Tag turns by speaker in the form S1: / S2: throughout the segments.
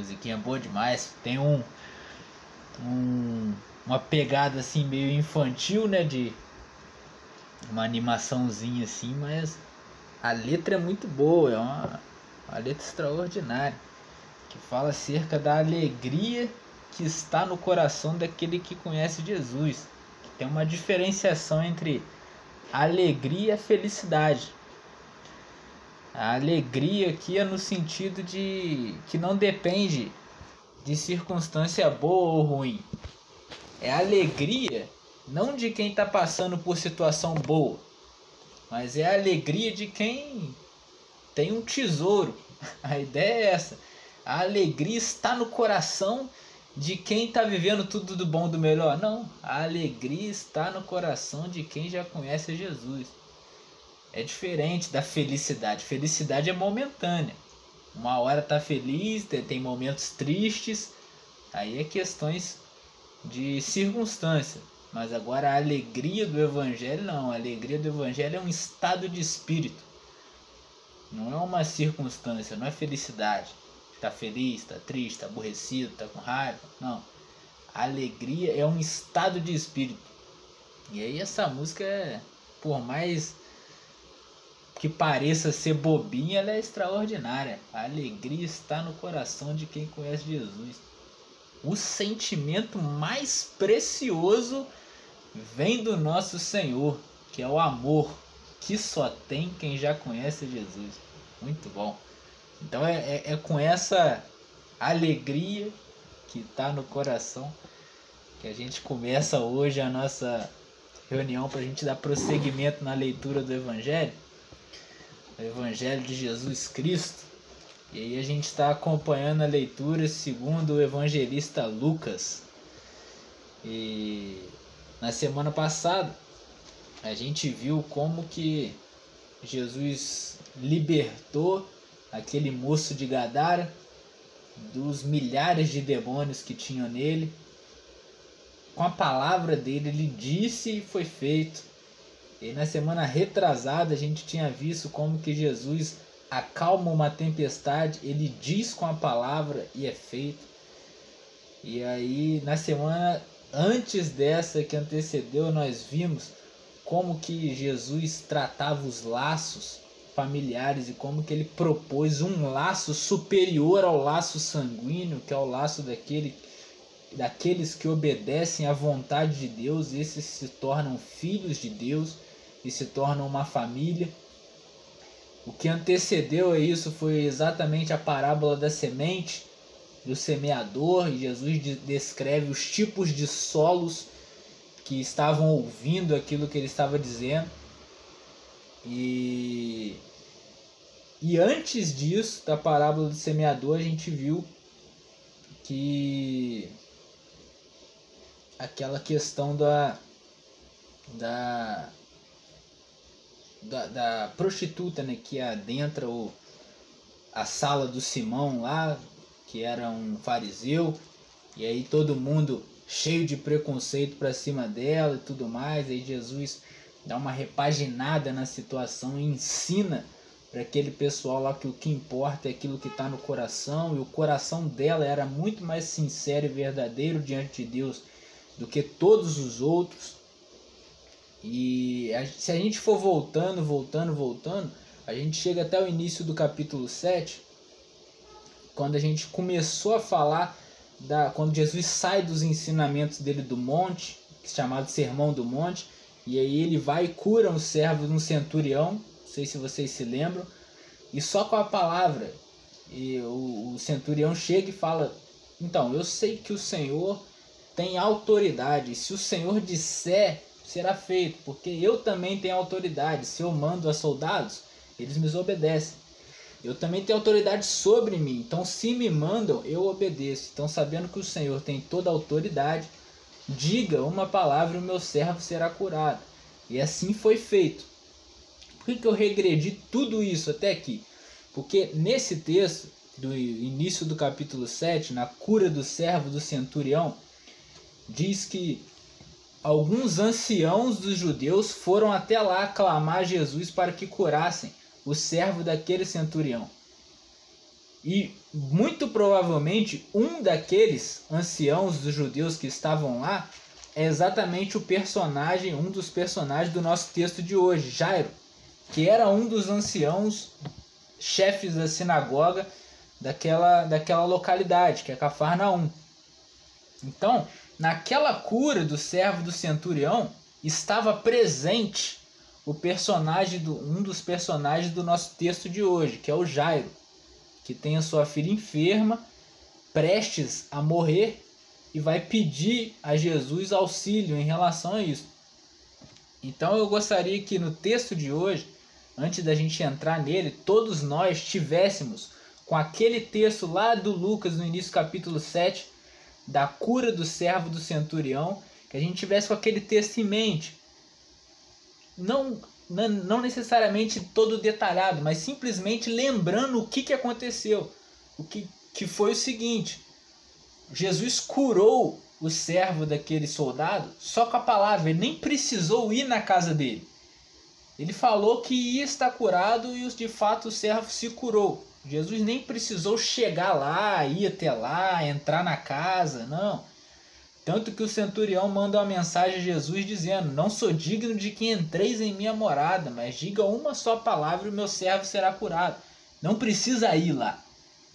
S1: musiquinha boa demais. Tem um, um uma pegada assim meio infantil, né, de uma animaçãozinha assim, mas a letra é muito boa, é uma, uma letra extraordinária, que fala acerca da alegria que está no coração daquele que conhece Jesus. Tem uma diferenciação entre alegria e felicidade. A alegria aqui é no sentido de que não depende de circunstância boa ou ruim. É alegria não de quem está passando por situação boa, mas é a alegria de quem tem um tesouro. A ideia é essa. A alegria está no coração de quem está vivendo tudo do bom do melhor. Não, a alegria está no coração de quem já conhece Jesus. É diferente da felicidade. Felicidade é momentânea. Uma hora tá feliz, tem momentos tristes. Aí é questões de circunstância. Mas agora a alegria do evangelho não. A alegria do evangelho é um estado de espírito. Não é uma circunstância, não é felicidade. Tá feliz, tá triste, tá aborrecido, tá com raiva. Não. A alegria é um estado de espírito. E aí essa música é, por mais que pareça ser bobinha, ela é extraordinária. A alegria está no coração de quem conhece Jesus. O sentimento mais precioso vem do nosso Senhor, que é o amor, que só tem quem já conhece Jesus. Muito bom. Então é, é, é com essa alegria que está no coração que a gente começa hoje a nossa reunião para a gente dar prosseguimento na leitura do Evangelho. O Evangelho de Jesus Cristo. E aí a gente está acompanhando a leitura segundo o evangelista Lucas. E na semana passada a gente viu como que Jesus libertou aquele moço de Gadara dos milhares de demônios que tinham nele. Com a palavra dele, ele disse e foi feito. E na semana retrasada a gente tinha visto como que Jesus acalma uma tempestade, ele diz com a palavra e é feito. E aí na semana antes dessa que antecedeu, nós vimos como que Jesus tratava os laços familiares e como que ele propôs um laço superior ao laço sanguíneo, que é o laço daquele daqueles que obedecem à vontade de Deus, esses se tornam filhos de Deus e se tornam uma família. O que antecedeu a isso foi exatamente a parábola da semente, do semeador, e Jesus descreve os tipos de solos que estavam ouvindo aquilo que ele estava dizendo. E, e antes disso, da parábola do semeador, a gente viu que aquela questão da, da da, da prostituta né, que adentra o, a sala do Simão lá, que era um fariseu, e aí todo mundo cheio de preconceito para cima dela e tudo mais. Aí Jesus dá uma repaginada na situação e ensina para aquele pessoal lá que o que importa é aquilo que está no coração, e o coração dela era muito mais sincero e verdadeiro diante de Deus do que todos os outros. E a, se a gente for voltando, voltando, voltando, a gente chega até o início do capítulo 7, quando a gente começou a falar da quando Jesus sai dos ensinamentos dele do monte, chamado Sermão do Monte, e aí ele vai e cura um servo de um centurião, não sei se vocês se lembram, e só com a palavra, e o, o centurião chega e fala: Então, eu sei que o Senhor tem autoridade, se o Senhor disser será feito, porque eu também tenho autoridade. Se eu mando a soldados, eles me obedecem. Eu também tenho autoridade sobre mim, então se me mandam, eu obedeço. Então, sabendo que o Senhor tem toda a autoridade, diga uma palavra e o meu servo será curado. E assim foi feito. Por que, que eu regredi tudo isso até aqui? Porque nesse texto, do início do capítulo 7, na cura do servo do centurião, diz que alguns anciãos dos judeus foram até lá clamar Jesus para que curassem o servo daquele centurião. E muito provavelmente um daqueles anciãos dos judeus que estavam lá é exatamente o personagem, um dos personagens do nosso texto de hoje, Jairo, que era um dos anciãos chefes da sinagoga daquela, daquela localidade, que é Cafarnaum. Então, naquela cura do servo do centurião, estava presente o personagem do um dos personagens do nosso texto de hoje, que é o Jairo, que tem a sua filha enferma, prestes a morrer e vai pedir a Jesus auxílio em relação a isso. Então eu gostaria que no texto de hoje, antes da gente entrar nele, todos nós tivéssemos com aquele texto lá do Lucas no início do capítulo 7, da cura do servo do centurião, que a gente tivesse com aquele texto em mente. Não, não necessariamente todo detalhado, mas simplesmente lembrando o que, que aconteceu. O que, que foi o seguinte: Jesus curou o servo daquele soldado só com a palavra, ele nem precisou ir na casa dele. Ele falou que ia estar curado e de fato o servo se curou. Jesus nem precisou chegar lá, ir até lá, entrar na casa, não. Tanto que o centurião manda uma mensagem a Jesus dizendo: Não sou digno de que entreis em minha morada, mas diga uma só palavra e o meu servo será curado. Não precisa ir lá.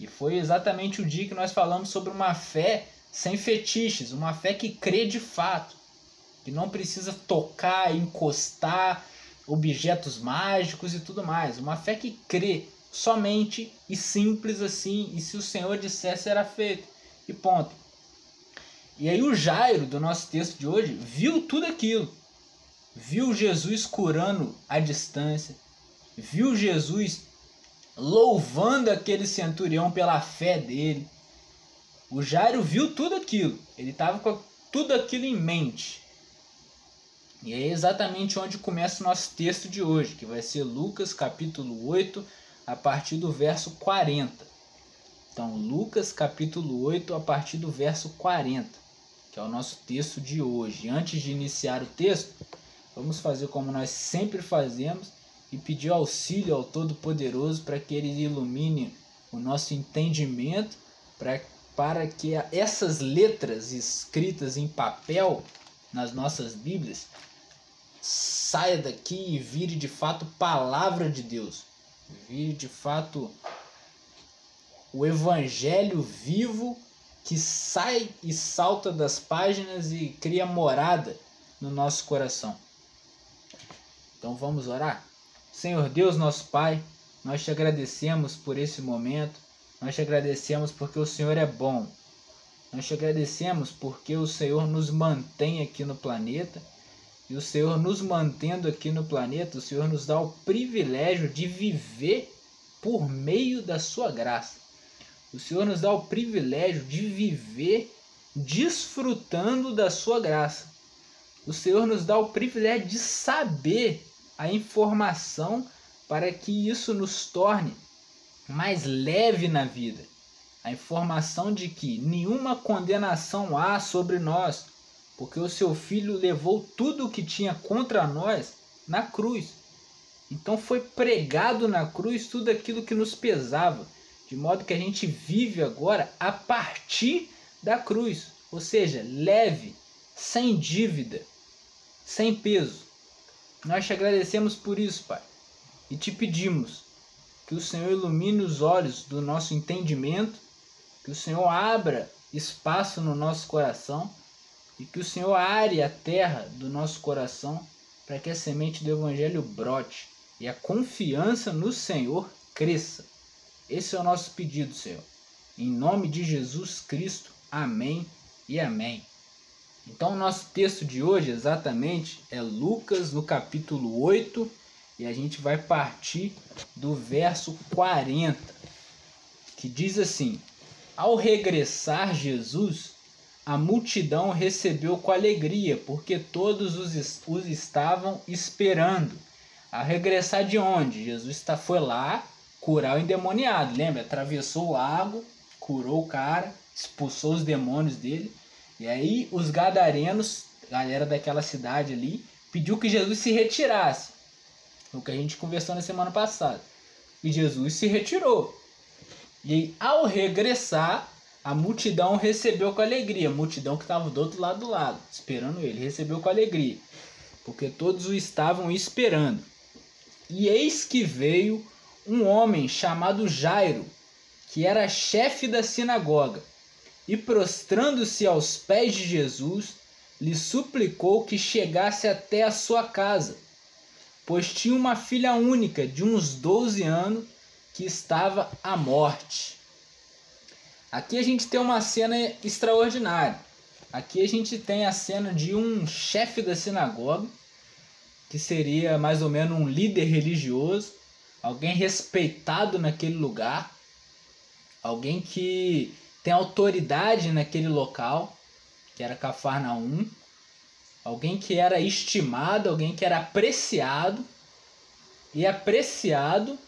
S1: E foi exatamente o dia que nós falamos sobre uma fé sem fetiches, uma fé que crê de fato, que não precisa tocar, encostar objetos mágicos e tudo mais. Uma fé que crê somente e simples assim, e se o Senhor disser, será feito. E ponto. E aí o Jairo, do nosso texto de hoje, viu tudo aquilo. Viu Jesus curando à distância. Viu Jesus louvando aquele centurião pela fé dele. O Jairo viu tudo aquilo. Ele estava com tudo aquilo em mente. E é exatamente onde começa o nosso texto de hoje, que vai ser Lucas capítulo 8, a partir do verso 40. Então, Lucas capítulo 8, a partir do verso 40, que é o nosso texto de hoje. Antes de iniciar o texto, vamos fazer como nós sempre fazemos e pedir auxílio ao Todo-Poderoso para que ele ilumine o nosso entendimento, para, para que essas letras escritas em papel nas nossas Bíblias saia daqui e vire de fato palavra de Deus vir de fato o evangelho vivo que sai e salta das páginas e cria morada no nosso coração. Então vamos orar? Senhor Deus, nosso Pai, nós te agradecemos por esse momento, nós te agradecemos porque o Senhor é bom, nós te agradecemos porque o Senhor nos mantém aqui no planeta e o Senhor nos mantendo aqui no planeta, o Senhor nos dá o privilégio de viver por meio da sua graça. O Senhor nos dá o privilégio de viver desfrutando da sua graça. O Senhor nos dá o privilégio de saber a informação para que isso nos torne mais leve na vida. A informação de que nenhuma condenação há sobre nós porque o seu filho levou tudo o que tinha contra nós na cruz. Então foi pregado na cruz tudo aquilo que nos pesava, de modo que a gente vive agora a partir da cruz, ou seja, leve, sem dívida, sem peso. Nós te agradecemos por isso, Pai, e te pedimos que o Senhor ilumine os olhos do nosso entendimento, que o Senhor abra espaço no nosso coração e que o Senhor are a terra do nosso coração para que a semente do Evangelho brote e a confiança no Senhor cresça. Esse é o nosso pedido, Senhor. Em nome de Jesus Cristo. Amém e amém. Então, o nosso texto de hoje exatamente é Lucas, no capítulo 8, e a gente vai partir do verso 40, que diz assim: Ao regressar Jesus a multidão recebeu com alegria, porque todos os, os estavam esperando. A regressar de onde? Jesus está, foi lá curar o endemoniado. Lembra? Atravessou o lago, curou o cara, expulsou os demônios dele. E aí os gadarenos, galera daquela cidade ali, pediu que Jesus se retirasse. O que a gente conversou na semana passada. E Jesus se retirou. E ao regressar, a multidão recebeu com alegria. A multidão que estava do outro lado do lado, esperando ele, recebeu com alegria. Porque todos o estavam esperando. E eis que veio um homem chamado Jairo, que era chefe da sinagoga, e prostrando-se aos pés de Jesus, lhe suplicou que chegasse até a sua casa, pois tinha uma filha única de uns 12 anos que estava à morte. Aqui a gente tem uma cena extraordinária. Aqui a gente tem a cena de um chefe da sinagoga, que seria mais ou menos um líder religioso, alguém respeitado naquele lugar, alguém que tem autoridade naquele local, que era Cafarnaum, alguém que era estimado, alguém que era apreciado e apreciado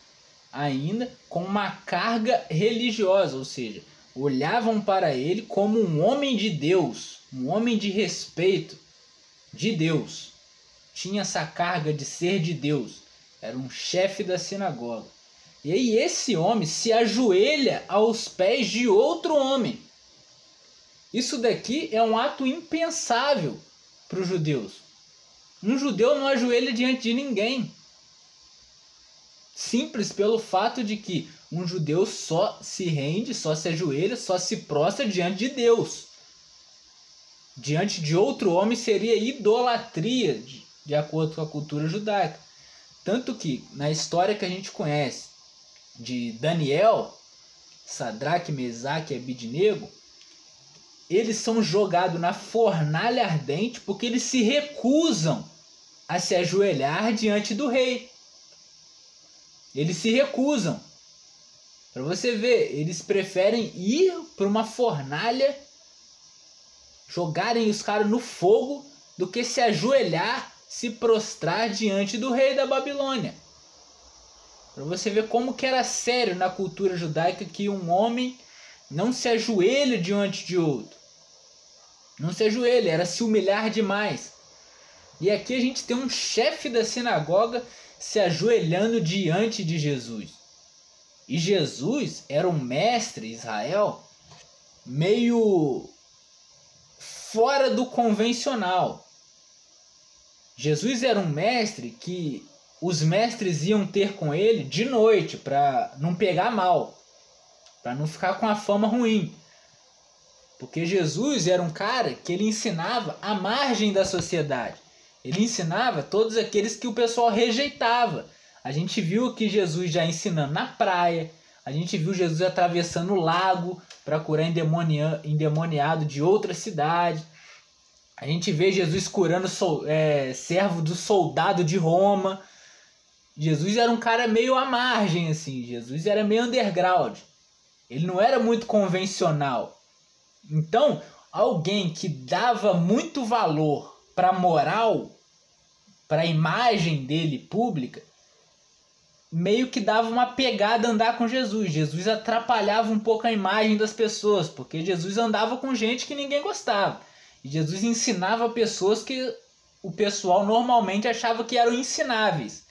S1: ainda com uma carga religiosa, ou seja, olhavam para ele como um homem de Deus, um homem de respeito de Deus. Tinha essa carga de ser de Deus, era um chefe da sinagoga. E aí esse homem se ajoelha aos pés de outro homem. Isso daqui é um ato impensável para os judeus. Um judeu não ajoelha diante de ninguém. Simples pelo fato de que um judeu só se rende, só se ajoelha, só se prostra diante de Deus. Diante de outro homem seria idolatria, de, acordo com a cultura judaica. Tanto que na história que a gente conhece, de Daniel, Sadraque, Mesaque e Abidnego, eles são jogados na fornalha ardente porque eles se recusam a se ajoelhar diante do rei. Eles se recusam. Para você ver, eles preferem ir para uma fornalha, jogarem os caras no fogo, do que se ajoelhar, se prostrar diante do rei da Babilônia. Para você ver como que era sério na cultura judaica que um homem não se ajoelha diante de outro. Não se ajoelha, era se humilhar demais. E aqui a gente tem um chefe da sinagoga se ajoelhando diante de Jesus. E Jesus era um mestre Israel meio fora do convencional. Jesus era um mestre que os mestres iam ter com ele de noite para não pegar mal, para não ficar com a fama ruim. Porque Jesus era um cara que ele ensinava à margem da sociedade. Ele ensinava todos aqueles que o pessoal rejeitava. A gente viu que Jesus já ensinando na praia, a gente viu Jesus atravessando o lago para curar endemoniado de outra cidade. A gente vê Jesus curando é, servo do soldado de Roma. Jesus era um cara meio à margem, assim. Jesus era meio underground. Ele não era muito convencional. Então, alguém que dava muito valor para a moral, para a imagem dele pública, meio que dava uma pegada andar com Jesus. Jesus atrapalhava um pouco a imagem das pessoas, porque Jesus andava com gente que ninguém gostava. E Jesus ensinava pessoas que o pessoal normalmente achava que eram ensináveis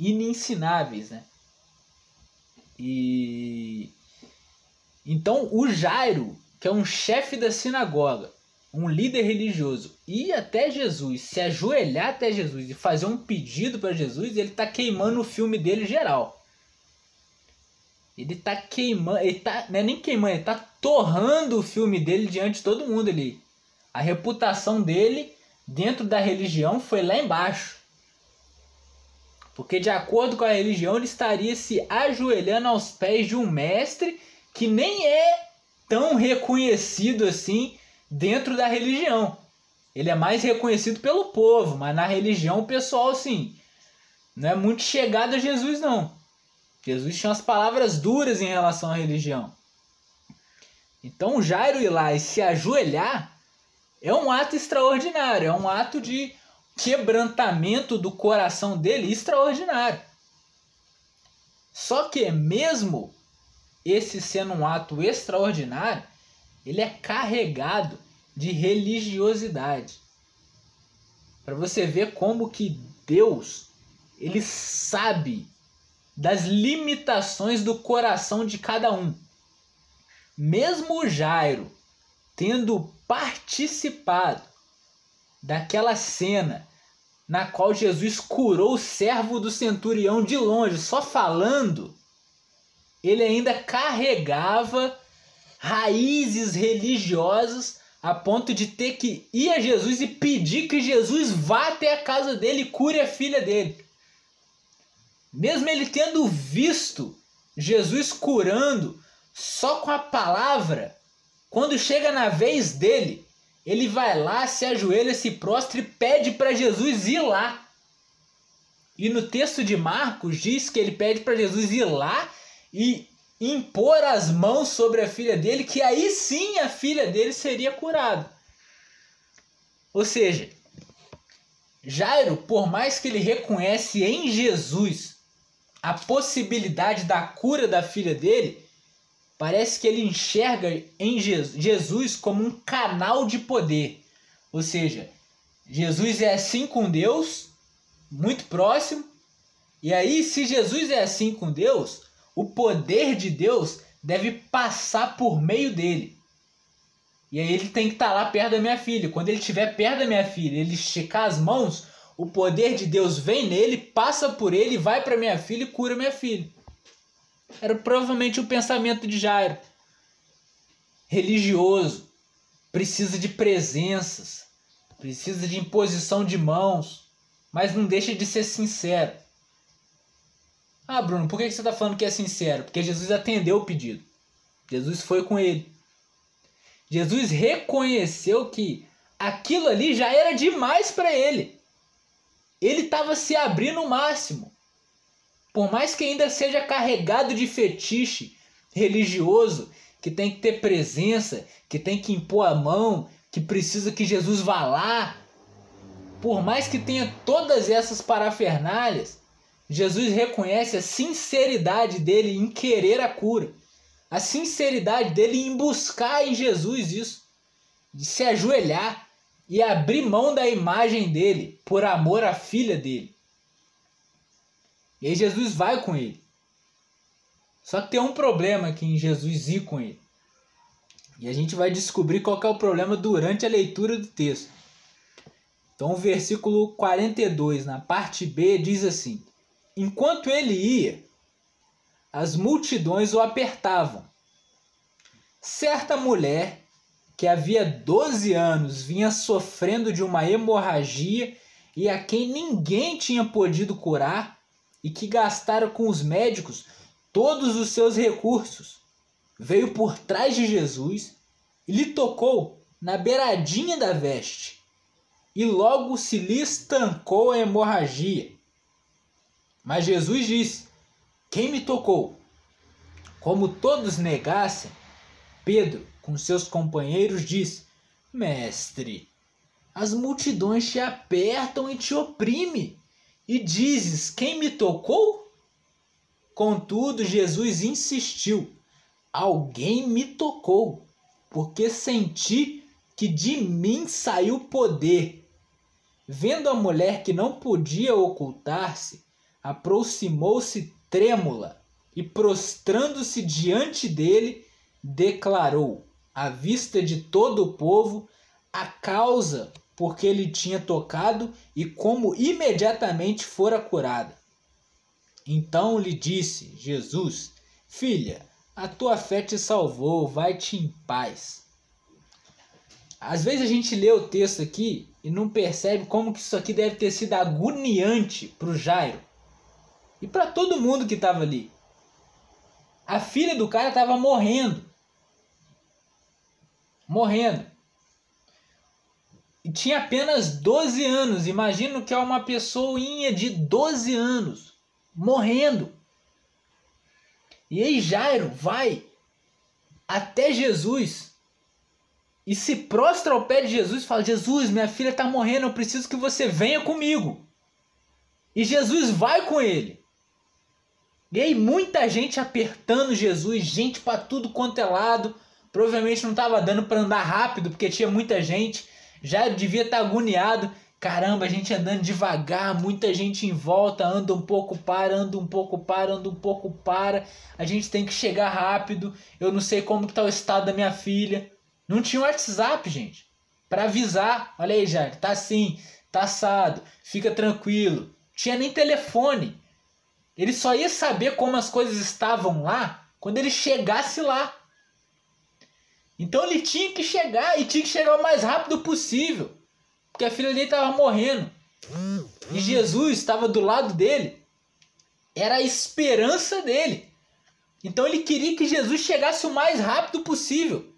S1: inensináveis, né? E então o Jairo, que é um chefe da sinagoga, um líder religioso, ir até Jesus, se ajoelhar até Jesus e fazer um pedido para Jesus, ele está queimando o filme dele geral. Ele está queimando, ele tá, não é nem queimando, ele está torrando o filme dele diante de todo mundo ali. A reputação dele dentro da religião foi lá embaixo. Porque, de acordo com a religião, ele estaria se ajoelhando aos pés de um mestre que nem é tão reconhecido assim dentro da religião. Ele é mais reconhecido pelo povo, mas na religião o pessoal, assim, não é muito chegado a Jesus, não. Jesus tinha as palavras duras em relação à religião. Então, Jairo ir lá e se ajoelhar é um ato extraordinário, é um ato de quebrantamento do coração dele extraordinário. Só que mesmo esse sendo um ato extraordinário, ele é carregado de religiosidade. Para você ver como que Deus, ele sabe das limitações do coração de cada um. Mesmo Jairo tendo participado daquela cena na qual Jesus curou o servo do centurião de longe, só falando, ele ainda carregava raízes religiosas a ponto de ter que ir a Jesus e pedir que Jesus vá até a casa dele e cure a filha dele. Mesmo ele tendo visto Jesus curando só com a palavra, quando chega na vez dele, ele vai lá, se ajoelha, se prostra e pede para Jesus ir lá. E no texto de Marcos diz que ele pede para Jesus ir lá e impor as mãos sobre a filha dele, que aí sim a filha dele seria curada. Ou seja, Jairo, por mais que ele reconhece em Jesus a possibilidade da cura da filha dele, parece que ele enxerga em Jesus como um canal de poder. Ou seja, Jesus é assim com Deus, muito próximo, e aí, se Jesus é assim com Deus, o poder de Deus deve passar por meio dele. E aí ele tem que estar tá lá perto da minha filha. Quando ele estiver perto da minha filha, ele esticar as mãos, o poder de Deus vem nele, passa por ele, vai para minha filha e cura minha filha. Era provavelmente o pensamento de Jairo. Religioso, precisa de presenças, precisa de imposição de mãos, mas não deixa de ser sincero. Ah, Bruno, por que você está falando que é sincero? Porque Jesus atendeu o pedido. Jesus foi com ele. Jesus reconheceu que aquilo ali já era demais para ele. Ele estava se abrindo o máximo. Por mais que ainda seja carregado de fetiche religioso, que tem que ter presença, que tem que impor a mão, que precisa que Jesus vá lá, por mais que tenha todas essas parafernálias, Jesus reconhece a sinceridade dele em querer a cura, a sinceridade dele em buscar em Jesus isso, de se ajoelhar e abrir mão da imagem dele por amor à filha dele. E aí Jesus vai com ele. Só que tem um problema aqui em Jesus ir com ele. E a gente vai descobrir qual é o problema durante a leitura do texto. Então, o versículo 42, na parte B, diz assim: Enquanto ele ia, as multidões o apertavam. Certa mulher, que havia 12 anos vinha sofrendo de uma hemorragia e a quem ninguém tinha podido curar, e que gastara com os médicos todos os seus recursos, veio por trás de Jesus e lhe tocou na beiradinha da veste, e logo se lhe estancou a hemorragia mas Jesus disse: Quem me tocou? Como todos negassem, Pedro, com seus companheiros, disse: Mestre, as multidões te apertam e te oprimem, e dizes: Quem me tocou? Contudo, Jesus insistiu: Alguém me tocou, porque senti que de mim saiu poder. Vendo a mulher que não podia ocultar-se, aproximou-se trêmula e, prostrando-se diante dele, declarou, à vista de todo o povo, a causa por que ele tinha tocado e como imediatamente fora curada. Então lhe disse Jesus: Filha, a tua fé te salvou, vai-te em paz. Às vezes a gente lê o texto aqui e não percebe como que isso aqui deve ter sido agoniante para o Jairo e para todo mundo que estava ali. A filha do cara estava morrendo. Morrendo. E tinha apenas 12 anos. Imagino que é uma pessoinha de 12 anos morrendo. E aí Jairo vai até Jesus e se prostra ao pé de Jesus e fala: Jesus, minha filha está morrendo, eu preciso que você venha comigo. E Jesus vai com ele. E aí muita gente apertando Jesus, gente para tudo quanto é lado. Provavelmente não estava dando para andar rápido porque tinha muita gente. Já devia estar tá agoniado. Caramba, a gente andando devagar, muita gente em volta, anda um pouco, para, anda um pouco, para, anda um pouco, para. A gente tem que chegar rápido. Eu não sei como que tá o estado da minha filha. Não tinha WhatsApp, gente, para avisar. Olha aí, Jair, tá assim, tá assado, fica tranquilo. Tinha nem telefone. Ele só ia saber como as coisas estavam lá quando ele chegasse lá. Então ele tinha que chegar e tinha que chegar o mais rápido possível. Porque a filha dele estava morrendo. E Jesus estava do lado dele. Era a esperança dele. Então ele queria que Jesus chegasse o mais rápido possível.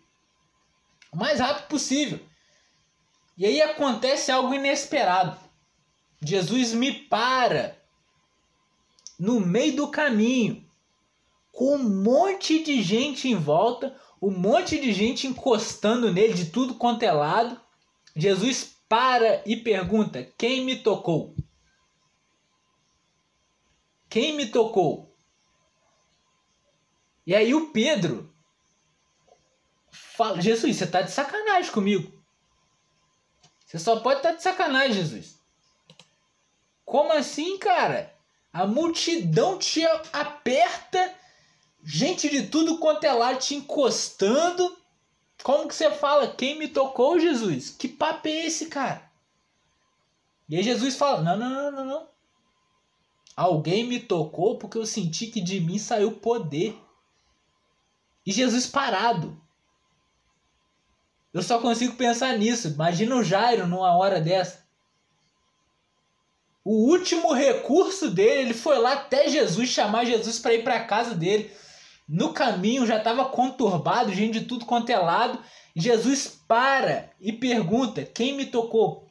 S1: O mais rápido possível. E aí acontece algo inesperado. Jesus me para no meio do caminho, com um monte de gente em volta, um monte de gente encostando nele de tudo quanto é lado. Jesus para e pergunta: Quem me tocou? Quem me tocou? E aí o Pedro fala: Jesus, você está de sacanagem comigo. Você só pode estar tá de sacanagem, Jesus. Como assim, cara? A multidão te aperta gente de tudo quanto é lado te encostando. Como que você fala? Quem me tocou, Jesus? Que papo é esse, cara? E aí Jesus fala: Não, não, não, não, não. Alguém me tocou porque eu senti que de mim saiu poder. E Jesus parado. Eu só consigo pensar nisso. Imagina o Jairo numa hora dessa. O último recurso dele, ele foi lá até Jesus chamar Jesus para ir para casa dele. No caminho já estava conturbado, gente de tudo quanto é lado. Jesus para e pergunta: Quem me tocou?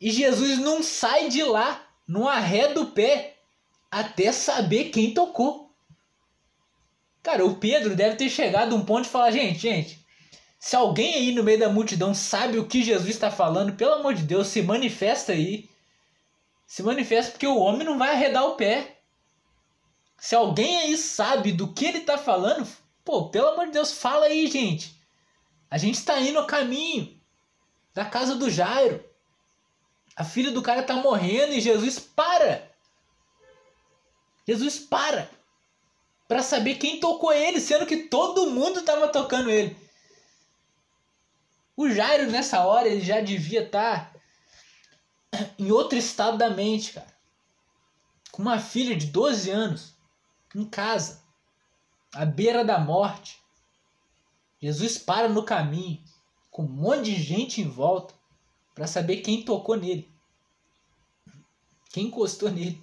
S1: E Jesus não sai de lá, não arreda o pé, até saber quem tocou. Cara, o Pedro deve ter chegado a um ponto de falar: Gente, gente, se alguém aí no meio da multidão sabe o que Jesus está falando, pelo amor de Deus, se manifesta aí. Se manifesta porque o homem não vai arredar o pé. Se alguém aí sabe do que ele está falando, pô, pelo amor de Deus, fala aí, gente. A gente está indo a caminho da casa do Jairo. A filha do cara está morrendo e Jesus para. Jesus para para saber quem tocou ele, sendo que todo mundo estava tocando ele. O Jairo nessa hora ele já devia estar tá em outro estado da mente, cara. Com uma filha de 12 anos em casa, à beira da morte. Jesus para no caminho, com um monte de gente em volta, para saber quem tocou nele, quem encostou nele.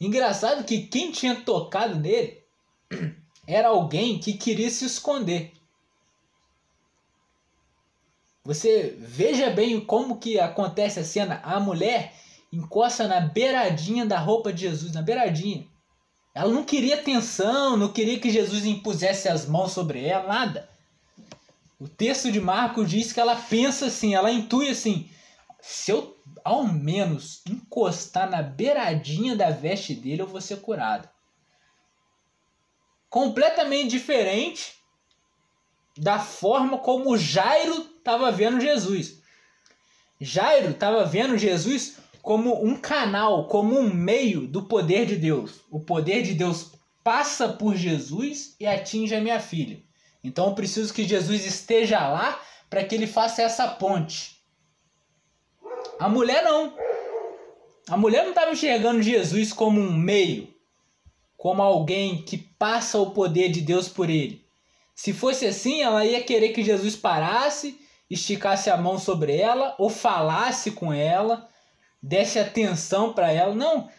S1: Engraçado que quem tinha tocado nele era alguém que queria se esconder. Você veja bem como que acontece a cena. A mulher encosta na beiradinha da roupa de Jesus, na beiradinha. Ela não queria atenção, não queria que Jesus impusesse as mãos sobre ela, nada. O texto de Marcos diz que ela pensa assim, ela intui assim: se eu ao menos encostar na beiradinha da veste dele, eu vou ser curado. Completamente diferente da forma como Jairo estava vendo Jesus. Jairo estava vendo Jesus como um canal, como um meio do poder de Deus. O poder de Deus passa por Jesus e atinge a minha filha. Então eu preciso que Jesus esteja lá para que ele faça essa ponte. A mulher não. A mulher não estava enxergando Jesus como um meio, como alguém que passa o poder de Deus por ele. Se fosse assim, ela ia querer que Jesus parasse, esticasse a mão sobre ela ou falasse com ela desse atenção para ela. Não.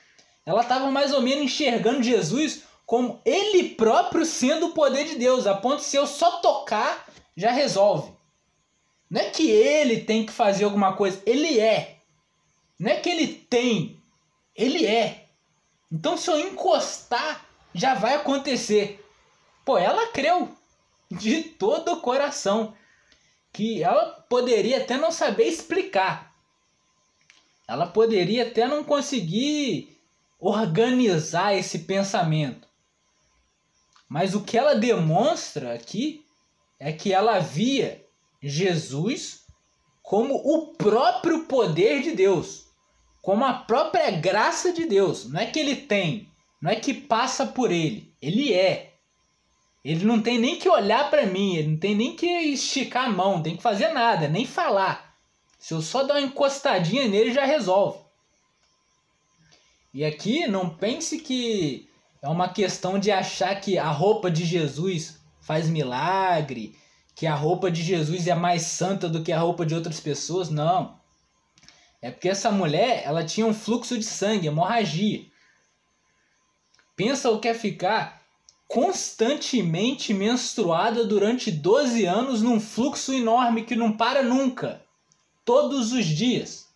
S1: Ela estava mais ou menos enxergando Jesus como ele próprio sendo o poder de Deus, a ponto de se eu só tocar, já resolve. Não é que ele tem que fazer alguma coisa, ele é. Não é que ele tem, ele é. Então se eu encostar, já vai acontecer. Pô, ela creu de todo o coração que ela poderia até não saber explicar, ela poderia até não conseguir organizar esse pensamento. Mas o que ela demonstra aqui é que ela via Jesus como o próprio poder de Deus, como a própria graça de Deus. Não é que ele tem, não é que passa por ele, ele é. Ele não tem nem que olhar para mim, ele não tem nem que esticar a mão, não tem que fazer nada, nem falar. Se eu só dar uma encostadinha nele, já resolve. E aqui não pense que é uma questão de achar que a roupa de Jesus faz milagre, que a roupa de Jesus é mais santa do que a roupa de outras pessoas. Não. É porque essa mulher, ela tinha um fluxo de sangue, hemorragia. Pensa o que é ficar constantemente menstruada durante 12 anos num fluxo enorme que não para nunca, todos os dias.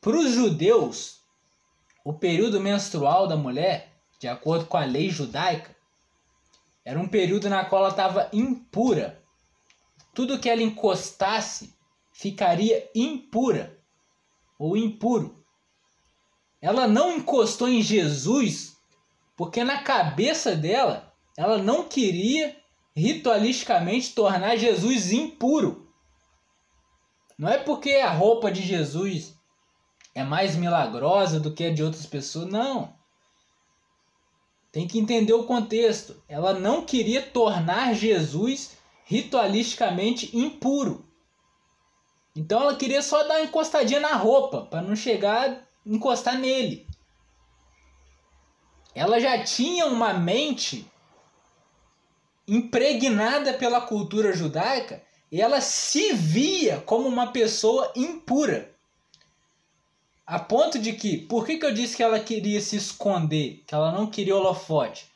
S1: Para os judeus, o período menstrual da mulher, de acordo com a lei judaica, era um período na qual ela estava impura. Tudo que ela encostasse ficaria impura ou impuro. Ela não encostou em Jesus porque na cabeça dela ela não queria ritualisticamente tornar Jesus impuro. Não é porque a roupa de Jesus é mais milagrosa do que a de outras pessoas, não. Tem que entender o contexto. Ela não queria tornar Jesus ritualisticamente impuro. Então ela queria só dar uma encostadinha na roupa, para não chegar encostar nele. Ela já tinha uma mente impregnada pela cultura judaica e ela se via como uma pessoa impura. A ponto de que, por que, que eu disse que ela queria se esconder, que ela não queria holofote?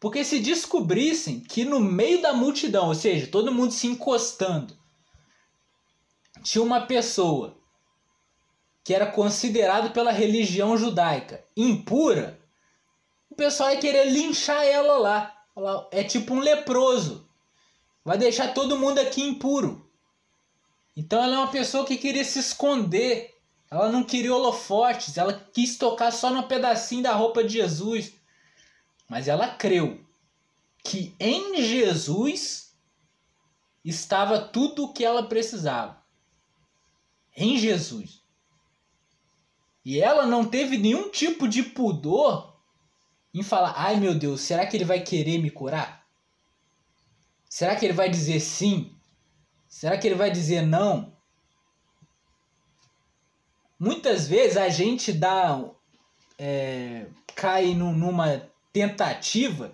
S1: Porque se descobrissem que no meio da multidão, ou seja, todo mundo se encostando, tinha uma pessoa que era considerado pela religião judaica impura, pessoal ia querer linchar ela lá. É tipo um leproso. Vai deixar todo mundo aqui impuro. Então ela é uma pessoa que queria se esconder ela não queria holofotes, ela quis tocar só no pedacinho da roupa de Jesus. Mas ela creu que em Jesus estava tudo o que ela precisava. Em Jesus. E ela não teve nenhum tipo de pudor em falar: ai meu Deus, será que ele vai querer me curar? Será que ele vai dizer sim? Será que ele vai dizer não? muitas vezes a gente dá é, cai numa tentativa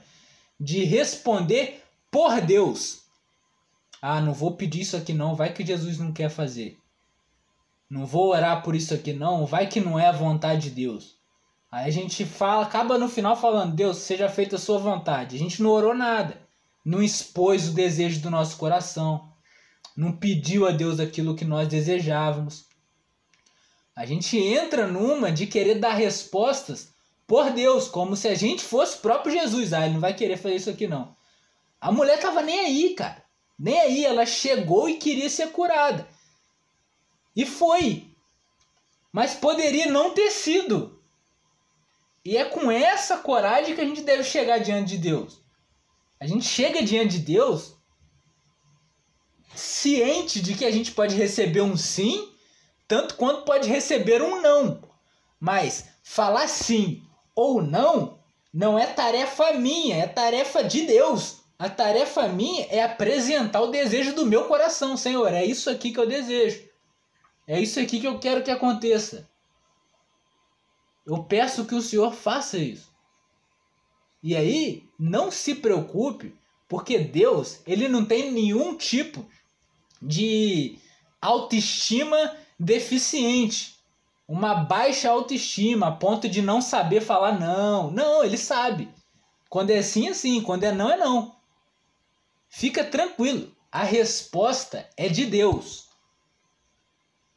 S1: de responder por Deus. Ah, não vou pedir isso aqui não, vai que Jesus não quer fazer. Não vou orar por isso aqui não, vai que não é a vontade de Deus. Aí a gente fala, acaba no final falando, Deus, seja feita a sua vontade. A gente não orou nada, não expôs o desejo do nosso coração, não pediu a Deus aquilo que nós desejávamos. A gente entra numa de querer dar respostas por Deus, como se a gente fosse o próprio Jesus. Ah, ele não vai querer fazer isso aqui não. A mulher tava nem aí, cara. Nem aí, ela chegou e queria ser curada. E foi. Mas poderia não ter sido. E é com essa coragem que a gente deve chegar diante de Deus. A gente chega diante de Deus ciente de que a gente pode receber um sim tanto quanto pode receber um não. Mas falar sim ou não não é tarefa minha, é tarefa de Deus. A tarefa minha é apresentar o desejo do meu coração, Senhor. É isso aqui que eu desejo. É isso aqui que eu quero que aconteça. Eu peço que o Senhor faça isso. E aí, não se preocupe, porque Deus, ele não tem nenhum tipo de autoestima deficiente, uma baixa autoestima, a ponto de não saber falar não. Não, ele sabe. Quando é sim, é sim, quando é não, é não. Fica tranquilo, a resposta é de Deus.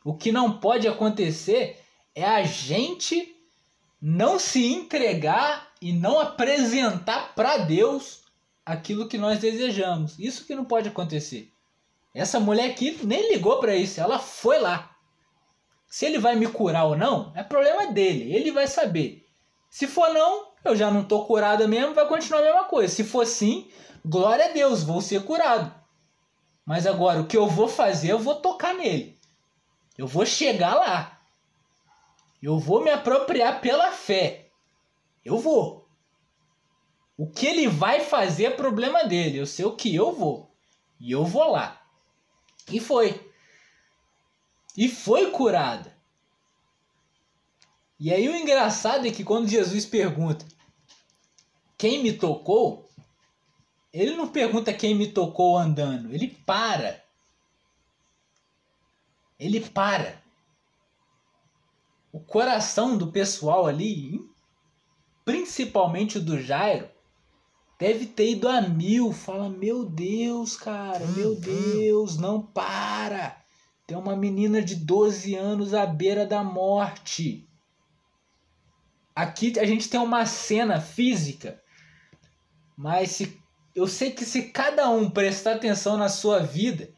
S1: O que não pode acontecer é a gente não se entregar e não apresentar para Deus aquilo que nós desejamos. Isso que não pode acontecer. Essa mulher aqui nem ligou para isso, ela foi lá. Se ele vai me curar ou não, é problema dele. Ele vai saber. Se for não, eu já não tô curada mesmo, vai continuar a mesma coisa. Se for sim, glória a Deus, vou ser curado. Mas agora o que eu vou fazer, eu vou tocar nele. Eu vou chegar lá. Eu vou me apropriar pela fé. Eu vou. O que ele vai fazer é problema dele. Eu sei o que eu vou. E eu vou lá. E foi. E foi curada. E aí o engraçado é que quando Jesus pergunta quem me tocou, ele não pergunta quem me tocou andando, ele para. Ele para. O coração do pessoal ali, principalmente o do Jairo, deve ter ido a mil. Fala, meu Deus, cara, meu Deus, não para. Tem uma menina de 12 anos à beira da morte. Aqui a gente tem uma cena física, mas se, eu sei que se cada um prestar atenção na sua vida,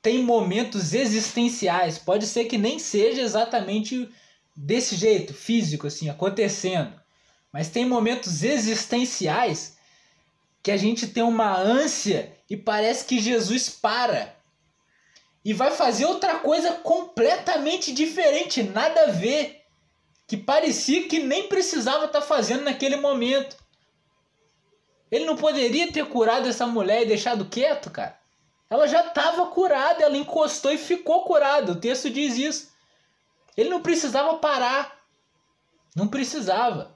S1: tem momentos existenciais. Pode ser que nem seja exatamente desse jeito, físico, assim, acontecendo. Mas tem momentos existenciais que a gente tem uma ânsia e parece que Jesus para e vai fazer outra coisa completamente diferente, nada a ver que parecia que nem precisava estar tá fazendo naquele momento. Ele não poderia ter curado essa mulher e deixado quieto, cara. Ela já estava curada, ela encostou e ficou curada. O texto diz isso. Ele não precisava parar. Não precisava.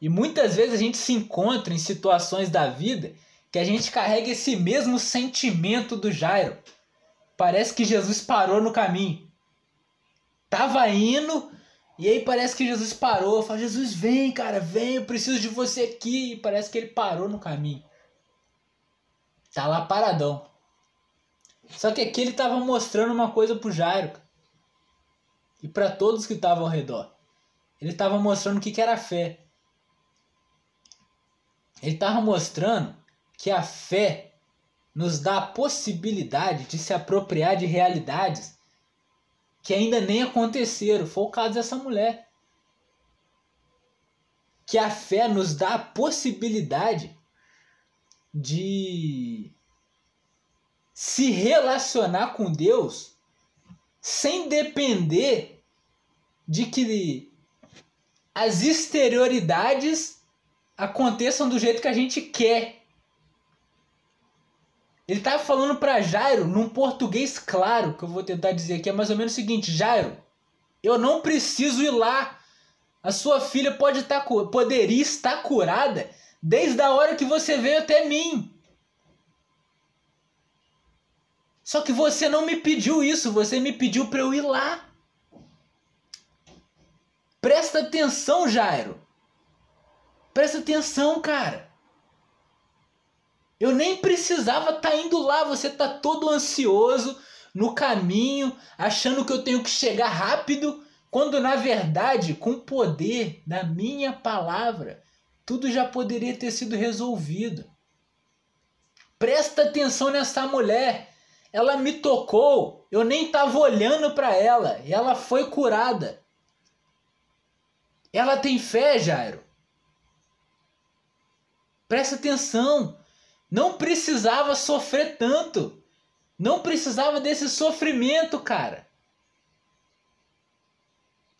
S1: E muitas vezes a gente se encontra em situações da vida que a gente carrega esse mesmo sentimento do Jairo. Parece que Jesus parou no caminho. Tava indo, e aí parece que Jesus parou, fala, Jesus, vem, cara, vem, eu preciso de você aqui. E parece que ele parou no caminho. Tá lá paradão. Só que aqui ele tava mostrando uma coisa pro Jairo. E para todos que estavam ao redor. Ele tava mostrando o que, que era fé. Ele tava mostrando que a fé nos dá a possibilidade de se apropriar de realidades que ainda nem aconteceram. Foi o caso dessa mulher. Que a fé nos dá a possibilidade de se relacionar com Deus sem depender de que as exterioridades aconteçam do jeito que a gente quer. Ele estava falando para Jairo num português claro, que eu vou tentar dizer aqui, é mais ou menos o seguinte: Jairo, eu não preciso ir lá. A sua filha pode estar, tá poderia estar curada desde a hora que você veio até mim. Só que você não me pediu isso, você me pediu para eu ir lá. Presta atenção, Jairo. Presta atenção, cara. Eu nem precisava estar tá indo lá, você tá todo ansioso no caminho, achando que eu tenho que chegar rápido, quando na verdade, com o poder da minha palavra, tudo já poderia ter sido resolvido. Presta atenção nessa mulher. Ela me tocou, eu nem estava olhando para ela e ela foi curada. Ela tem fé, Jairo. Presta atenção. Não precisava sofrer tanto. Não precisava desse sofrimento, cara.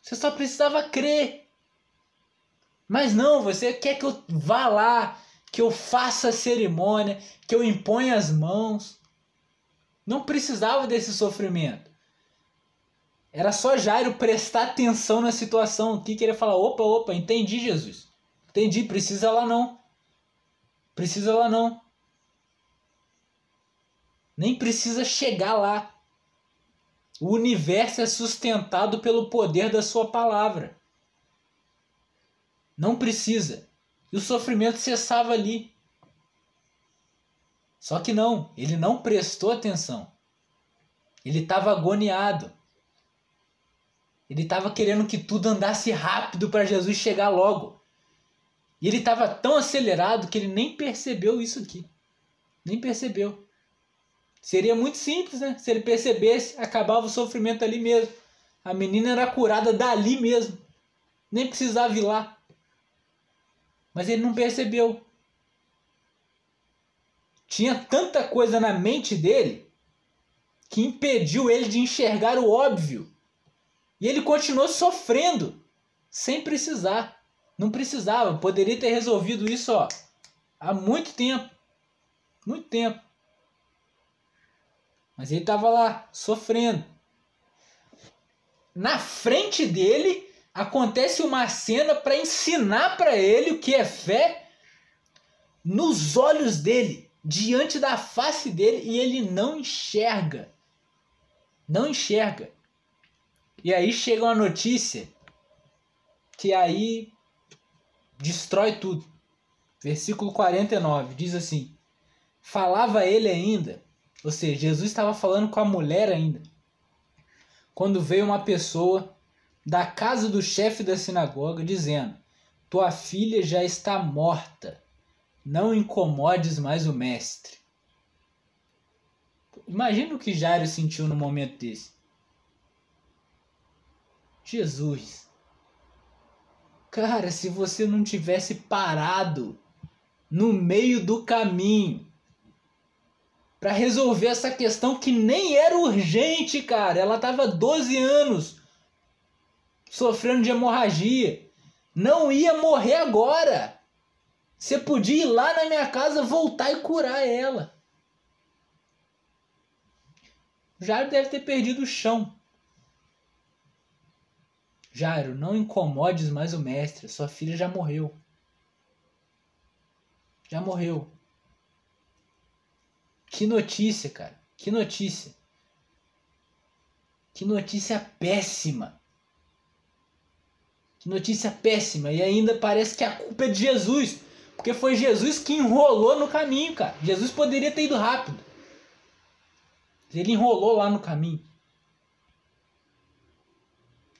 S1: Você só precisava crer. Mas não, você quer que eu vá lá, que eu faça a cerimônia, que eu imponha as mãos. Não precisava desse sofrimento. Era só Jairo prestar atenção na situação. Que queria falar: opa, opa, entendi, Jesus. Entendi, precisa lá não. Precisa lá não. Nem precisa chegar lá. O universo é sustentado pelo poder da sua palavra. Não precisa. E o sofrimento cessava ali. Só que não, ele não prestou atenção. Ele estava agoniado. Ele estava querendo que tudo andasse rápido para Jesus chegar logo. E ele estava tão acelerado que ele nem percebeu isso aqui. Nem percebeu. Seria muito simples, né? Se ele percebesse, acabava o sofrimento ali mesmo. A menina era curada dali mesmo. Nem precisava ir lá. Mas ele não percebeu. tinha tanta coisa na mente dele que impediu ele de enxergar o óbvio. E ele continuou sofrendo sem precisar. Não precisava, poderia ter resolvido isso ó, há muito tempo. Muito tempo. Mas ele estava lá sofrendo. Na frente dele acontece uma cena para ensinar para ele o que é fé nos olhos dele, diante da face dele, e ele não enxerga. Não enxerga. E aí chega uma notícia que aí destrói tudo. Versículo 49 diz assim: Falava ele ainda, ou seja, Jesus estava falando com a mulher ainda, quando veio uma pessoa da casa do chefe da sinagoga dizendo: Tua filha já está morta, não incomodes mais o mestre. Imagina o que Jairo sentiu no momento desse. Jesus. Cara, se você não tivesse parado no meio do caminho para resolver essa questão que nem era urgente, cara. Ela tava 12 anos sofrendo de hemorragia. Não ia morrer agora. Você podia ir lá na minha casa, voltar e curar ela. Jairo deve ter perdido o chão. Jairo, não incomodes mais o mestre, sua filha já morreu. Já morreu. Que notícia, cara. Que notícia. Que notícia péssima. Que notícia péssima. E ainda parece que a culpa é de Jesus. Porque foi Jesus que enrolou no caminho, cara. Jesus poderia ter ido rápido. Ele enrolou lá no caminho.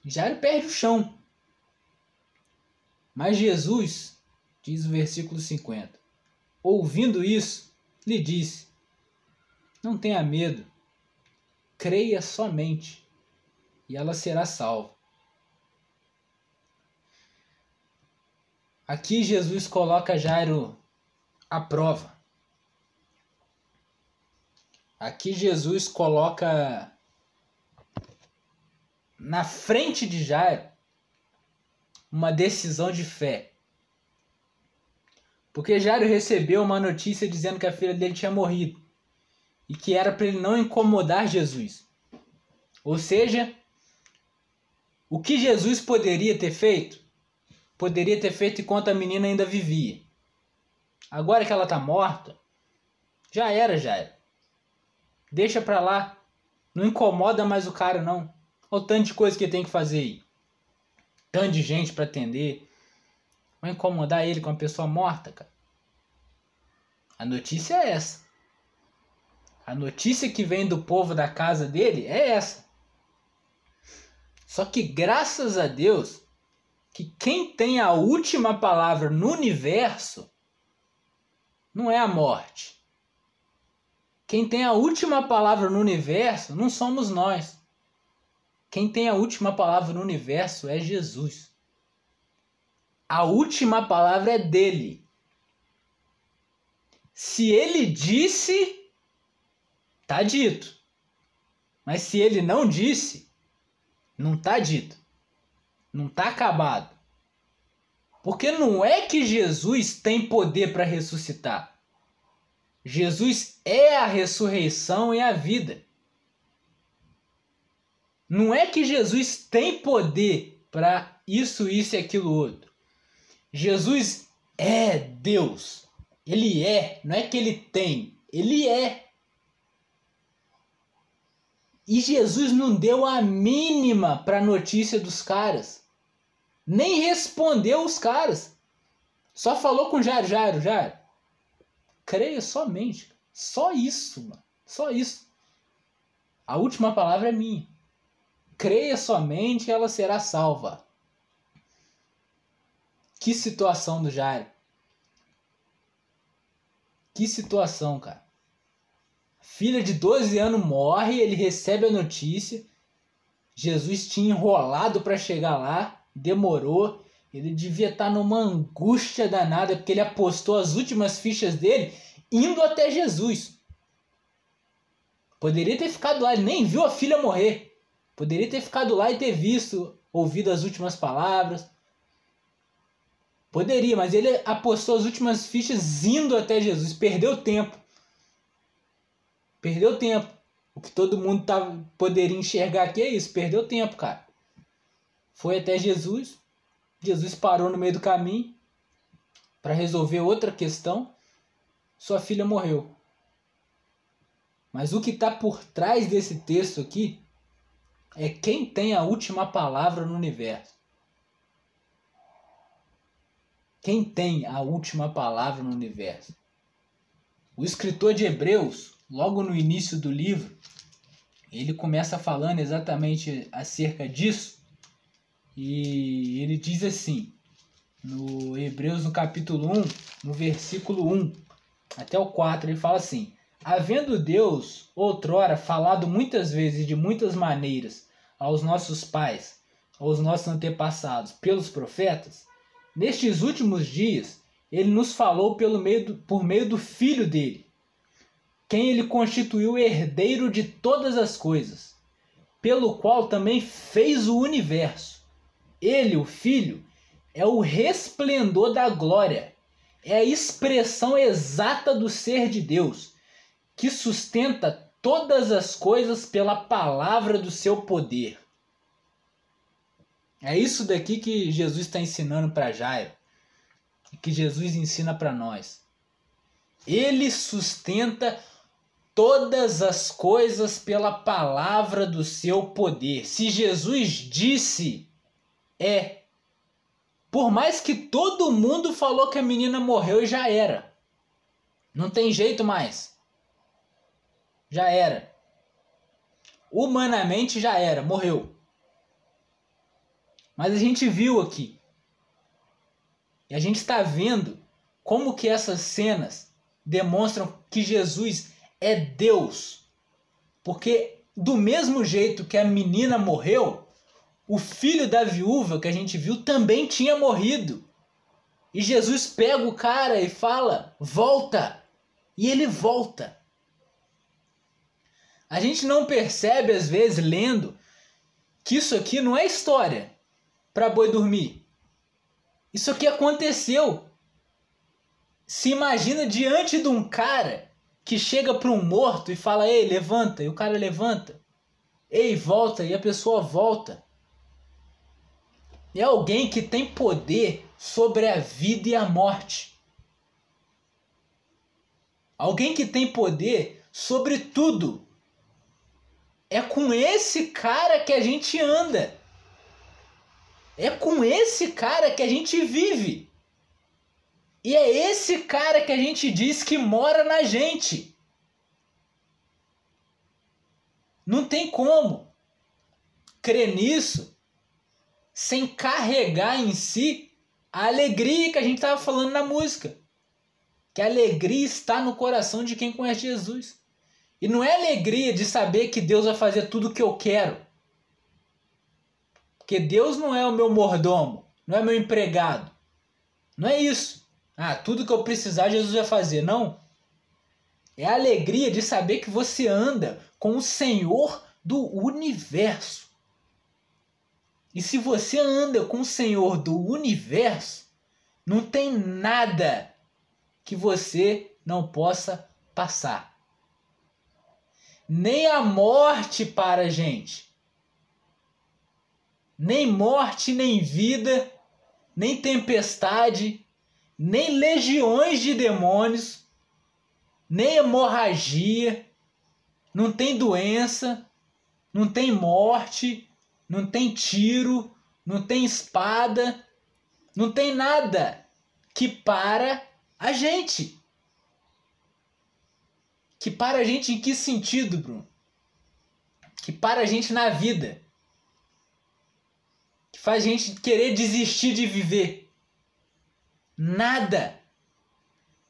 S1: Ele perde o chão. Mas Jesus, diz o versículo 50, ouvindo isso, lhe disse: Não tenha medo, creia somente, e ela será salva. Aqui Jesus coloca Jairo à prova. Aqui Jesus coloca na frente de Jairo uma decisão de fé. Porque Jairo recebeu uma notícia dizendo que a filha dele tinha morrido e que era para ele não incomodar Jesus. Ou seja, o que Jesus poderia ter feito? Poderia ter feito enquanto a menina ainda vivia. Agora que ela está morta, já era, já era. Deixa pra lá. Não incomoda mais o cara, não. O tanto de coisa que tem que fazer aí. Tanto de gente para atender. Vai incomodar ele com uma pessoa morta, cara. A notícia é essa. A notícia que vem do povo da casa dele é essa. Só que graças a Deus que quem tem a última palavra no universo não é a morte. Quem tem a última palavra no universo não somos nós. Quem tem a última palavra no universo é Jesus. A última palavra é dele. Se ele disse, tá dito. Mas se ele não disse, não tá dito. Não tá acabado. Porque não é que Jesus tem poder para ressuscitar. Jesus é a ressurreição e a vida. Não é que Jesus tem poder para isso, isso e aquilo outro. Jesus é Deus. Ele é, não é que ele tem, ele é. E Jesus não deu a mínima para a notícia dos caras. Nem respondeu os caras. Só falou com Jairo, Jairo, Jairo. Creia somente. Só isso, mano. Só isso. A última palavra é minha creia somente, ela será salva. Que situação do Jairo. Que situação, cara. Filha de 12 anos morre, ele recebe a notícia. Jesus tinha enrolado para chegar lá, demorou. Ele devia estar tá numa angústia danada porque ele apostou as últimas fichas dele indo até Jesus. Poderia ter ficado lá, ele nem viu a filha morrer. Poderia ter ficado lá e ter visto, ouvido as últimas palavras. Poderia, mas ele apostou as últimas fichas indo até Jesus, perdeu tempo. Perdeu tempo. O que todo mundo tá, poderia enxergar aqui é isso, perdeu tempo, cara. Foi até Jesus, Jesus parou no meio do caminho para resolver outra questão. Sua filha morreu. Mas o que está por trás desse texto aqui é quem tem a última palavra no universo. Quem tem a última palavra no universo? O escritor de Hebreus, logo no início do livro, ele começa falando exatamente acerca disso. E ele diz assim: no Hebreus, no capítulo 1, no versículo 1 até o 4, ele fala assim: Havendo Deus, outrora, falado muitas vezes de muitas maneiras aos nossos pais, aos nossos antepassados, pelos profetas, nestes últimos dias, ele nos falou pelo meio do, por meio do Filho dele, quem ele constituiu herdeiro de todas as coisas, pelo qual também fez o universo. Ele, o Filho, é o resplendor da glória, é a expressão exata do ser de Deus, que sustenta todas as coisas pela palavra do seu poder. É isso daqui que Jesus está ensinando para Jairo, e que Jesus ensina para nós. Ele sustenta todas as coisas pela palavra do seu poder. Se Jesus disse, é por mais que todo mundo falou que a menina morreu e já era. Não tem jeito mais. Já era. Humanamente já era, morreu. Mas a gente viu aqui. E a gente está vendo como que essas cenas demonstram que Jesus é Deus. Porque do mesmo jeito que a menina morreu, o filho da viúva que a gente viu também tinha morrido. E Jesus pega o cara e fala: volta. E ele volta. A gente não percebe, às vezes, lendo, que isso aqui não é história para boi dormir. Isso aqui aconteceu. Se imagina diante de um cara que chega para um morto e fala: Ei, levanta. E o cara levanta. Ei, volta. E a pessoa volta é alguém que tem poder sobre a vida e a morte. Alguém que tem poder sobre tudo. É com esse cara que a gente anda. É com esse cara que a gente vive. E é esse cara que a gente diz que mora na gente. Não tem como crer nisso sem carregar em si a alegria que a gente estava falando na música. Que a alegria está no coração de quem conhece Jesus. E não é alegria de saber que Deus vai fazer tudo o que eu quero. Porque Deus não é o meu mordomo, não é meu empregado. Não é isso. Ah, tudo que eu precisar Jesus vai fazer. Não. É a alegria de saber que você anda com o Senhor do universo. E se você anda com o Senhor do universo, não tem nada que você não possa passar. Nem a morte para a gente. Nem morte, nem vida, nem tempestade, nem legiões de demônios, nem hemorragia, não tem doença, não tem morte, não tem tiro, não tem espada, não tem nada que para a gente. Que para a gente em que sentido, Bruno? Que para a gente na vida. Que faz a gente querer desistir de viver. Nada.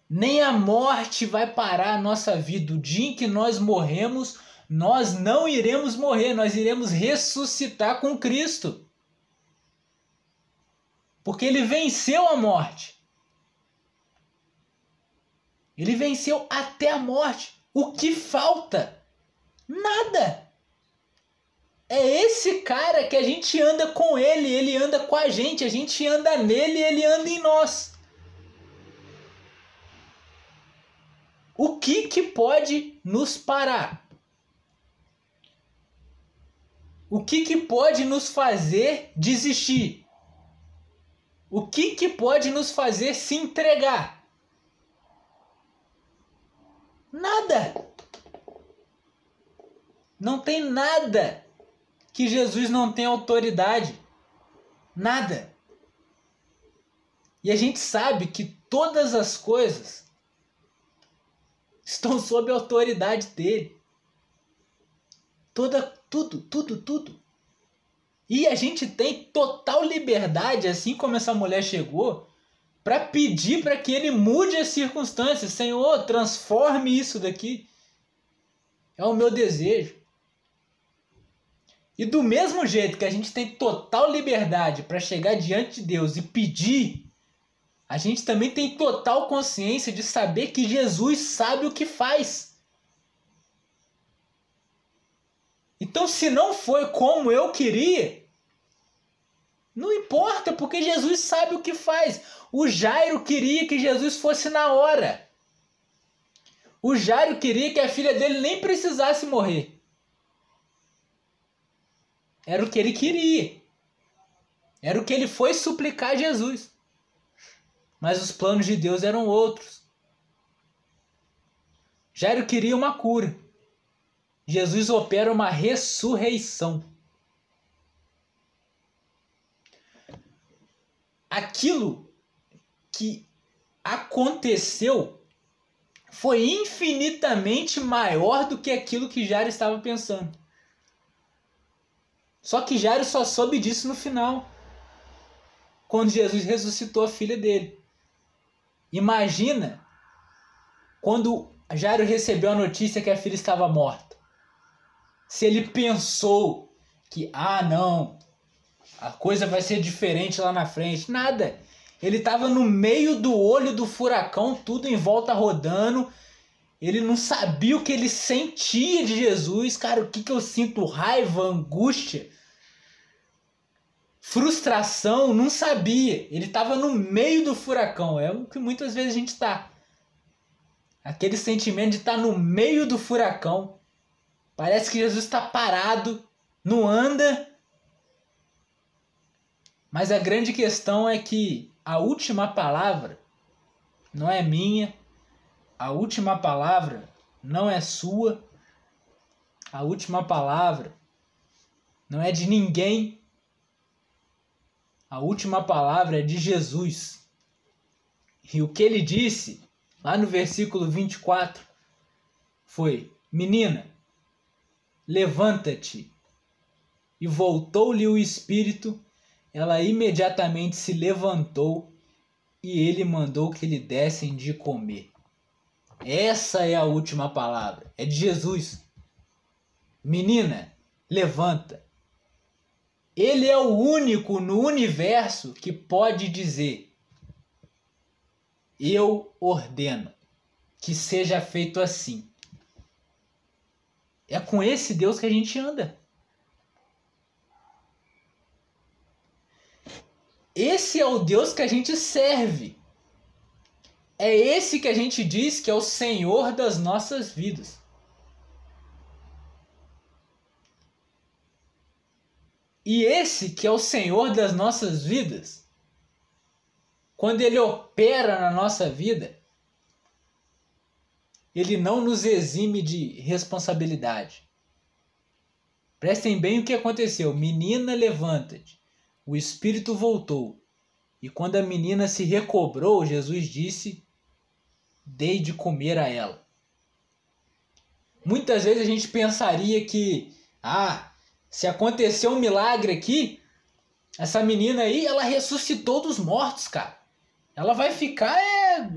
S1: Nem a morte vai parar a nossa vida. O dia em que nós morremos, nós não iremos morrer, nós iremos ressuscitar com Cristo. Porque ele venceu a morte. Ele venceu até a morte. O que falta? Nada. É esse cara que a gente anda com ele, ele anda com a gente, a gente anda nele ele anda em nós. O que que pode nos parar? O que que pode nos fazer desistir? O que que pode nos fazer se entregar? Nada. Não tem nada que Jesus não tem autoridade. Nada. E a gente sabe que todas as coisas estão sob a autoridade dele. Toda, tudo, tudo, tudo. E a gente tem total liberdade, assim como essa mulher chegou, para pedir para que ele mude as circunstâncias. Senhor, transforme isso daqui. É o meu desejo. E do mesmo jeito que a gente tem total liberdade para chegar diante de Deus e pedir, a gente também tem total consciência de saber que Jesus sabe o que faz. Então, se não foi como eu queria, não importa, porque Jesus sabe o que faz. O Jairo queria que Jesus fosse na hora. O Jairo queria que a filha dele nem precisasse morrer. Era o que ele queria. Era o que ele foi suplicar a Jesus. Mas os planos de Deus eram outros. Jairo queria uma cura. Jesus opera uma ressurreição. Aquilo que aconteceu foi infinitamente maior do que aquilo que Jairo estava pensando. Só que Jairo só soube disso no final, quando Jesus ressuscitou a filha dele. Imagina quando Jairo recebeu a notícia que a filha estava morta. Se ele pensou que, ah, não, a coisa vai ser diferente lá na frente. Nada. Ele estava no meio do olho do furacão, tudo em volta rodando. Ele não sabia o que ele sentia de Jesus. Cara, o que, que eu sinto? Raiva, angústia, frustração. Não sabia. Ele estava no meio do furacão. É o que muitas vezes a gente está. Aquele sentimento de estar tá no meio do furacão. Parece que Jesus está parado, não anda. Mas a grande questão é que a última palavra não é minha, a última palavra não é sua, a última palavra não é de ninguém, a última palavra é de Jesus. E o que ele disse lá no versículo 24 foi: Menina, levanta-te. E voltou-lhe o espírito ela imediatamente se levantou e ele mandou que lhe dessem de comer. Essa é a última palavra, é de Jesus. Menina, levanta. Ele é o único no universo que pode dizer: Eu ordeno que seja feito assim. É com esse Deus que a gente anda. Esse é o Deus que a gente serve. É esse que a gente diz que é o Senhor das nossas vidas. E esse que é o Senhor das nossas vidas, quando ele opera na nossa vida, ele não nos exime de responsabilidade. Prestem bem o que aconteceu. Menina, levanta-te. O espírito voltou, e quando a menina se recobrou, Jesus disse: Dei de comer a ela. Muitas vezes a gente pensaria que, ah, se aconteceu um milagre aqui, essa menina aí, ela ressuscitou dos mortos, cara. Ela vai ficar é,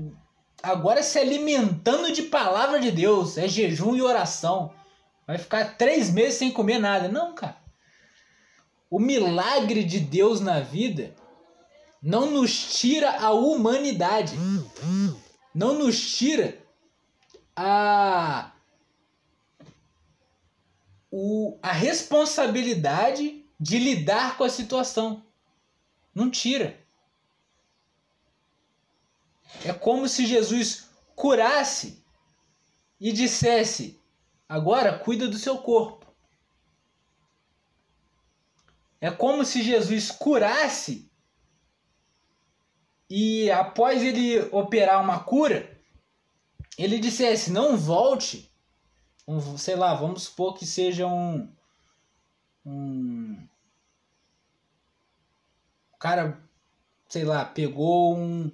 S1: agora se alimentando de palavra de Deus, é jejum e oração. Vai ficar três meses sem comer nada. Não, cara o milagre de Deus na vida não nos tira a humanidade, não nos tira a o, a responsabilidade de lidar com a situação. Não tira. É como se Jesus curasse e dissesse: agora cuida do seu corpo. É como se Jesus curasse e após ele operar uma cura, ele dissesse: não volte, um, sei lá, vamos supor que seja um, um o cara, sei lá, pegou um,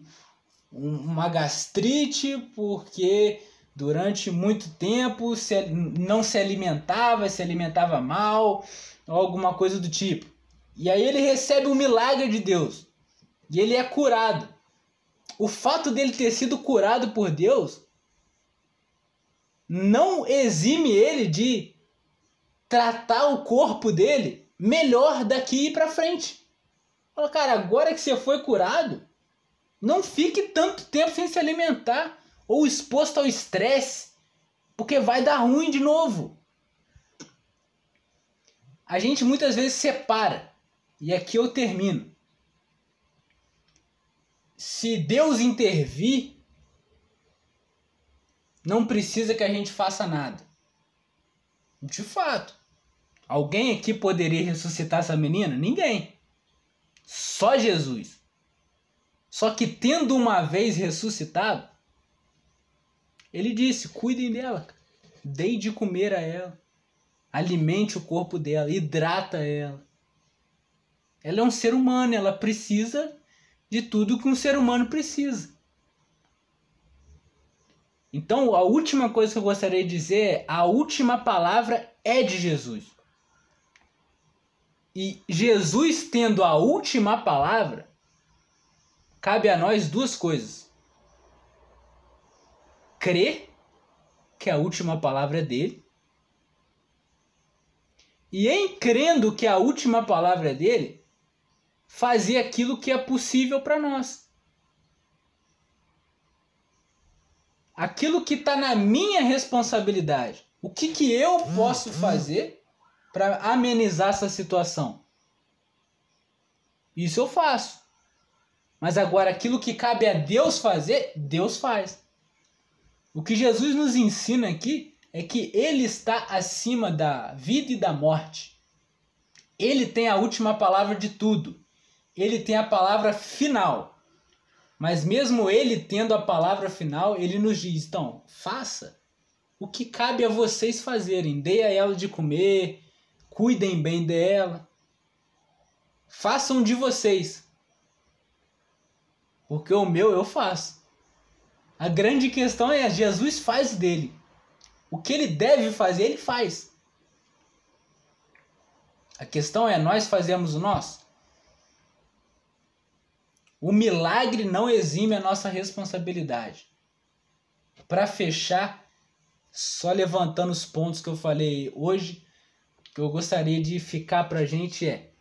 S1: um, uma gastrite porque durante muito tempo se, não se alimentava, se alimentava mal, ou alguma coisa do tipo. E aí ele recebe um milagre de Deus. E ele é curado. O fato dele ter sido curado por Deus não exime ele de tratar o corpo dele melhor daqui para frente. Fala, cara, agora que você foi curado, não fique tanto tempo sem se alimentar ou exposto ao estresse, porque vai dar ruim de novo. A gente muitas vezes separa, e aqui eu termino. Se Deus intervir, não precisa que a gente faça nada. De fato. Alguém aqui poderia ressuscitar essa menina? Ninguém. Só Jesus. Só que tendo uma vez ressuscitado, ele disse: cuidem dela, dei de comer a ela, alimente o corpo dela, hidrata ela. Ela é um ser humano, ela precisa de tudo que um ser humano precisa. Então, a última coisa que eu gostaria de dizer é: a última palavra é de Jesus. E Jesus tendo a última palavra, cabe a nós duas coisas: crer que a última palavra é dele, e em crendo que a última palavra é dele, fazer aquilo que é possível para nós. aquilo que está na minha responsabilidade. O que, que eu posso hum, hum. fazer para amenizar essa situação? Isso eu faço. Mas agora aquilo que cabe a Deus fazer, Deus faz. O que Jesus nos ensina aqui é que Ele está acima da vida e da morte. Ele tem a última palavra de tudo. Ele tem a palavra final. Mas mesmo ele tendo a palavra final, ele nos diz: então, faça o que cabe a vocês fazerem. Dê a ela de comer, cuidem bem dela. Façam de vocês. Porque o meu eu faço. A grande questão é: Jesus faz dele. O que ele deve fazer, ele faz. A questão é: nós fazemos o nosso? O milagre não exime a nossa responsabilidade. Para fechar, só levantando os pontos que eu falei hoje, que eu gostaria de ficar para a gente é: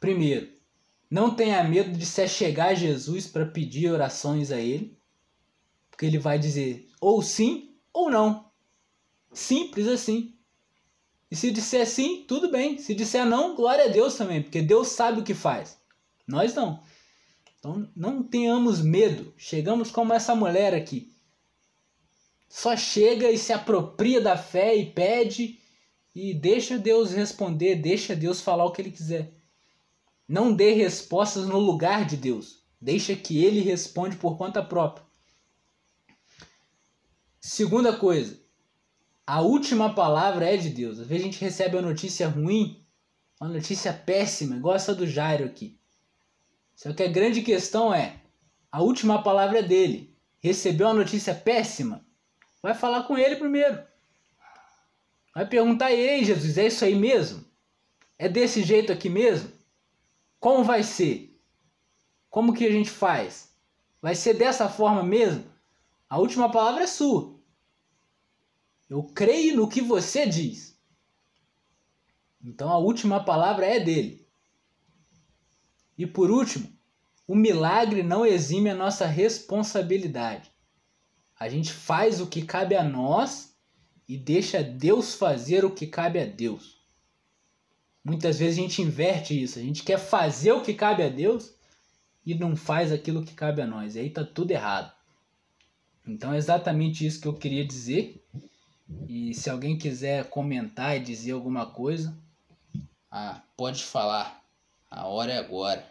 S1: primeiro, não tenha medo de se chegar a Jesus para pedir orações a Ele, porque Ele vai dizer ou sim ou não. Simples assim. E se disser sim, tudo bem. Se disser não, glória a Deus também, porque Deus sabe o que faz. Nós não. Então não tenhamos medo. Chegamos como essa mulher aqui. Só chega e se apropria da fé e pede e deixa Deus responder, deixa Deus falar o que ele quiser. Não dê respostas no lugar de Deus. Deixa que ele responde por conta própria. Segunda coisa, a última palavra é de Deus. Às vezes a gente recebe uma notícia ruim, uma notícia péssima, igual essa do Jairo aqui. Só que a grande questão é: a última palavra é dele. Recebeu uma notícia péssima? Vai falar com ele primeiro. Vai perguntar: Ei, Jesus, é isso aí mesmo? É desse jeito aqui mesmo? Como vai ser? Como que a gente faz? Vai ser dessa forma mesmo? A última palavra é sua. Eu creio no que você diz. Então a última palavra é dele. E por último, o milagre não exime a nossa responsabilidade. A gente faz o que cabe a nós e deixa Deus fazer o que cabe a Deus. Muitas vezes a gente inverte isso. A gente quer fazer o que cabe a Deus e não faz aquilo que cabe a nós. E aí tá tudo errado. Então é exatamente isso que eu queria dizer. E se alguém quiser comentar e dizer alguma coisa, ah, pode falar. A hora é agora.